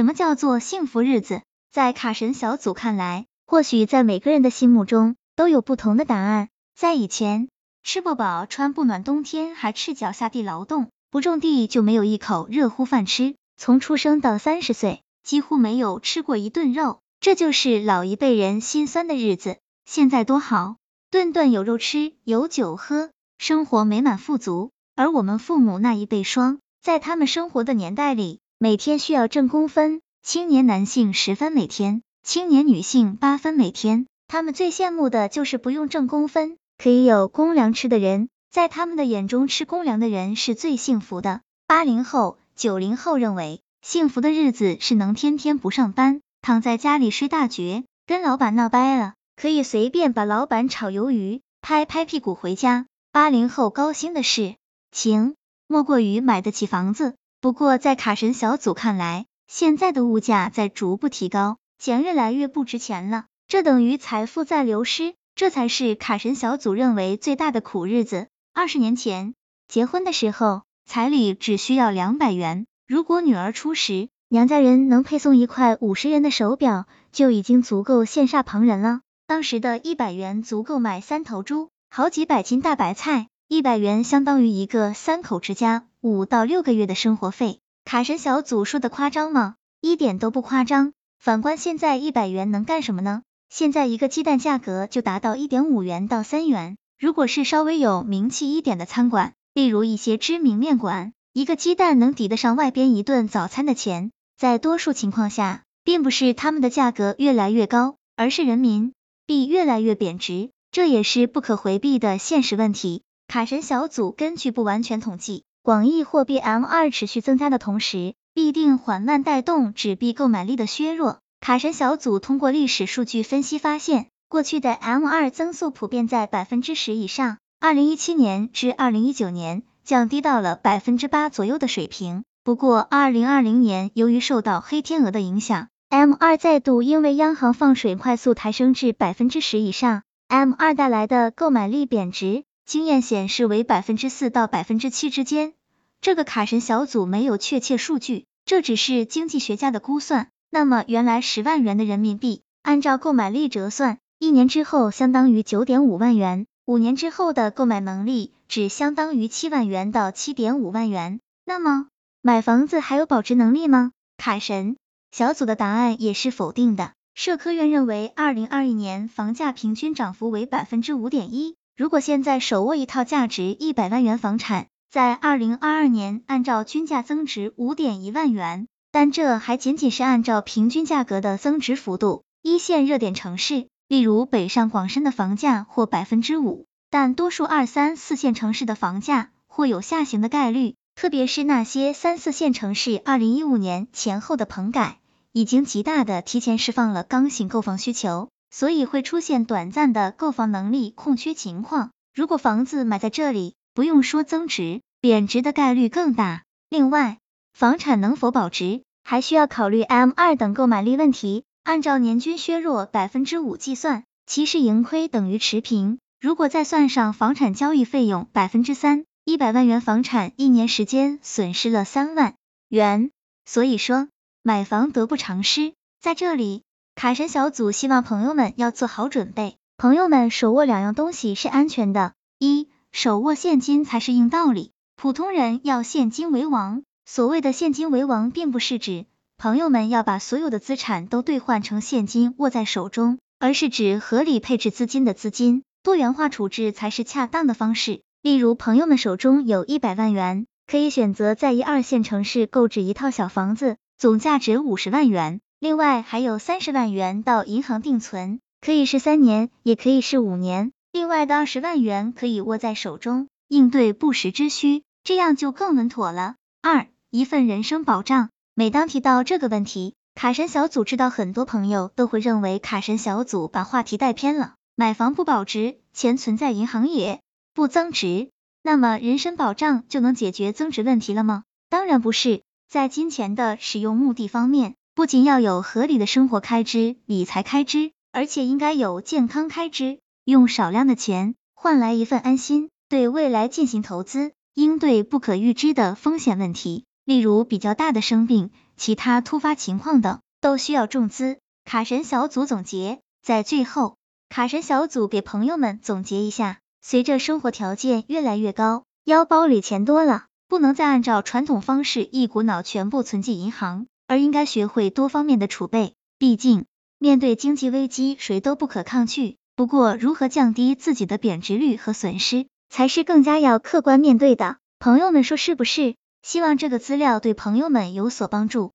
什么叫做幸福日子？在卡神小组看来，或许在每个人的心目中都有不同的答案。在以前，吃不饱穿不暖，冬天还赤脚下地劳动，不种地就没有一口热乎饭吃。从出生到三十岁，几乎没有吃过一顿肉，这就是老一辈人心酸的日子。现在多好，顿顿有肉吃，有酒喝，生活美满富足。而我们父母那一辈双，在他们生活的年代里，每天需要挣工分，青年男性十分每天，青年女性八分每天。他们最羡慕的就是不用挣工分，可以有公粮吃的人。在他们的眼中，吃公粮的人是最幸福的。八零后。九零后认为，幸福的日子是能天天不上班，躺在家里睡大觉，跟老板闹掰了，可以随便把老板炒鱿鱼，拍拍屁股回家。八零后高兴的事情，莫过于买得起房子。不过，在卡神小组看来，现在的物价在逐步提高，钱越来越不值钱了，这等于财富在流失，这才是卡神小组认为最大的苦日子。二十年前结婚的时候。彩礼只需要两百元，如果女儿出时，娘家人能配送一块五十元的手表，就已经足够羡煞旁人了。当时的一百元足够买三头猪，好几百斤大白菜，一百元相当于一个三口之家五到六个月的生活费。卡神小组说的夸张吗？一点都不夸张。反观现在，一百元能干什么呢？现在一个鸡蛋价格就达到一点五元到三元，如果是稍微有名气一点的餐馆。例如一些知名面馆，一个鸡蛋能抵得上外边一顿早餐的钱。在多数情况下，并不是他们的价格越来越高，而是人民币越来越贬值，这也是不可回避的现实问题。卡神小组根据不完全统计，广义货币 M 二持续增加的同时，必定缓慢带动纸币购买力的削弱。卡神小组通过历史数据分析发现，过去的 M 二增速普遍在百分之十以上。二零一七年至二零一九年降低到了百分之八左右的水平。不过，二零二零年由于受到黑天鹅的影响，M 二再度因为央行放水快速抬升至百分之十以上，M 二带来的购买力贬值经验显示为百分之四到百分之七之间。这个卡神小组没有确切数据，这只是经济学家的估算。那么，原来十万元的人民币，按照购买力折算，一年之后相当于九点五万元。五年之后的购买能力只相当于七万元到七点五万元，那么买房子还有保值能力吗？卡神小组的答案也是否定的。社科院认为，二零二一年房价平均涨幅为百分之五点一。如果现在手握一套价值一百万元房产，在二零二二年按照均价增值五点一万元，但这还仅仅是按照平均价格的增值幅度。一线热点城市。例如北上广深的房价或百分之五，但多数二三四线城市的房价或有下行的概率，特别是那些三四线城市，二零一五年前后的棚改已经极大的提前释放了刚性购房需求，所以会出现短暂的购房能力空缺情况。如果房子买在这里，不用说增值，贬值的概率更大。另外，房产能否保值，还需要考虑 M 二等购买力问题。按照年均削弱百分之五计算，其实盈亏等于持平。如果再算上房产交易费用百分之三，一百万元房产一年时间损失了三万元。所以说，买房得不偿失。在这里，卡神小组希望朋友们要做好准备。朋友们手握两样东西是安全的：一，手握现金才是硬道理。普通人要现金为王。所谓的现金为王，并不是指。朋友们要把所有的资产都兑换成现金握在手中，而是指合理配置资金的资金，多元化处置才是恰当的方式。例如，朋友们手中有一百万元，可以选择在一二线城市购置一套小房子，总价值五十万元。另外还有三十万元到银行定存，可以是三年，也可以是五年。另外的二十万元可以握在手中，应对不时之需，这样就更稳妥了。二，一份人生保障。每当提到这个问题，卡神小组知道很多朋友都会认为卡神小组把话题带偏了。买房不保值，钱存在银行也不增值，那么人身保障就能解决增值问题了吗？当然不是。在金钱的使用目的方面，不仅要有合理的生活开支、理财开支，而且应该有健康开支。用少量的钱换来一份安心，对未来进行投资，应对不可预知的风险问题。例如比较大的生病，其他突发情况等，都需要重资。卡神小组总结，在最后，卡神小组给朋友们总结一下：随着生活条件越来越高，腰包里钱多了，不能再按照传统方式一股脑全部存进银行，而应该学会多方面的储备。毕竟，面对经济危机，谁都不可抗拒。不过，如何降低自己的贬值率和损失，才是更加要客观面对的。朋友们说是不是？希望这个资料对朋友们有所帮助。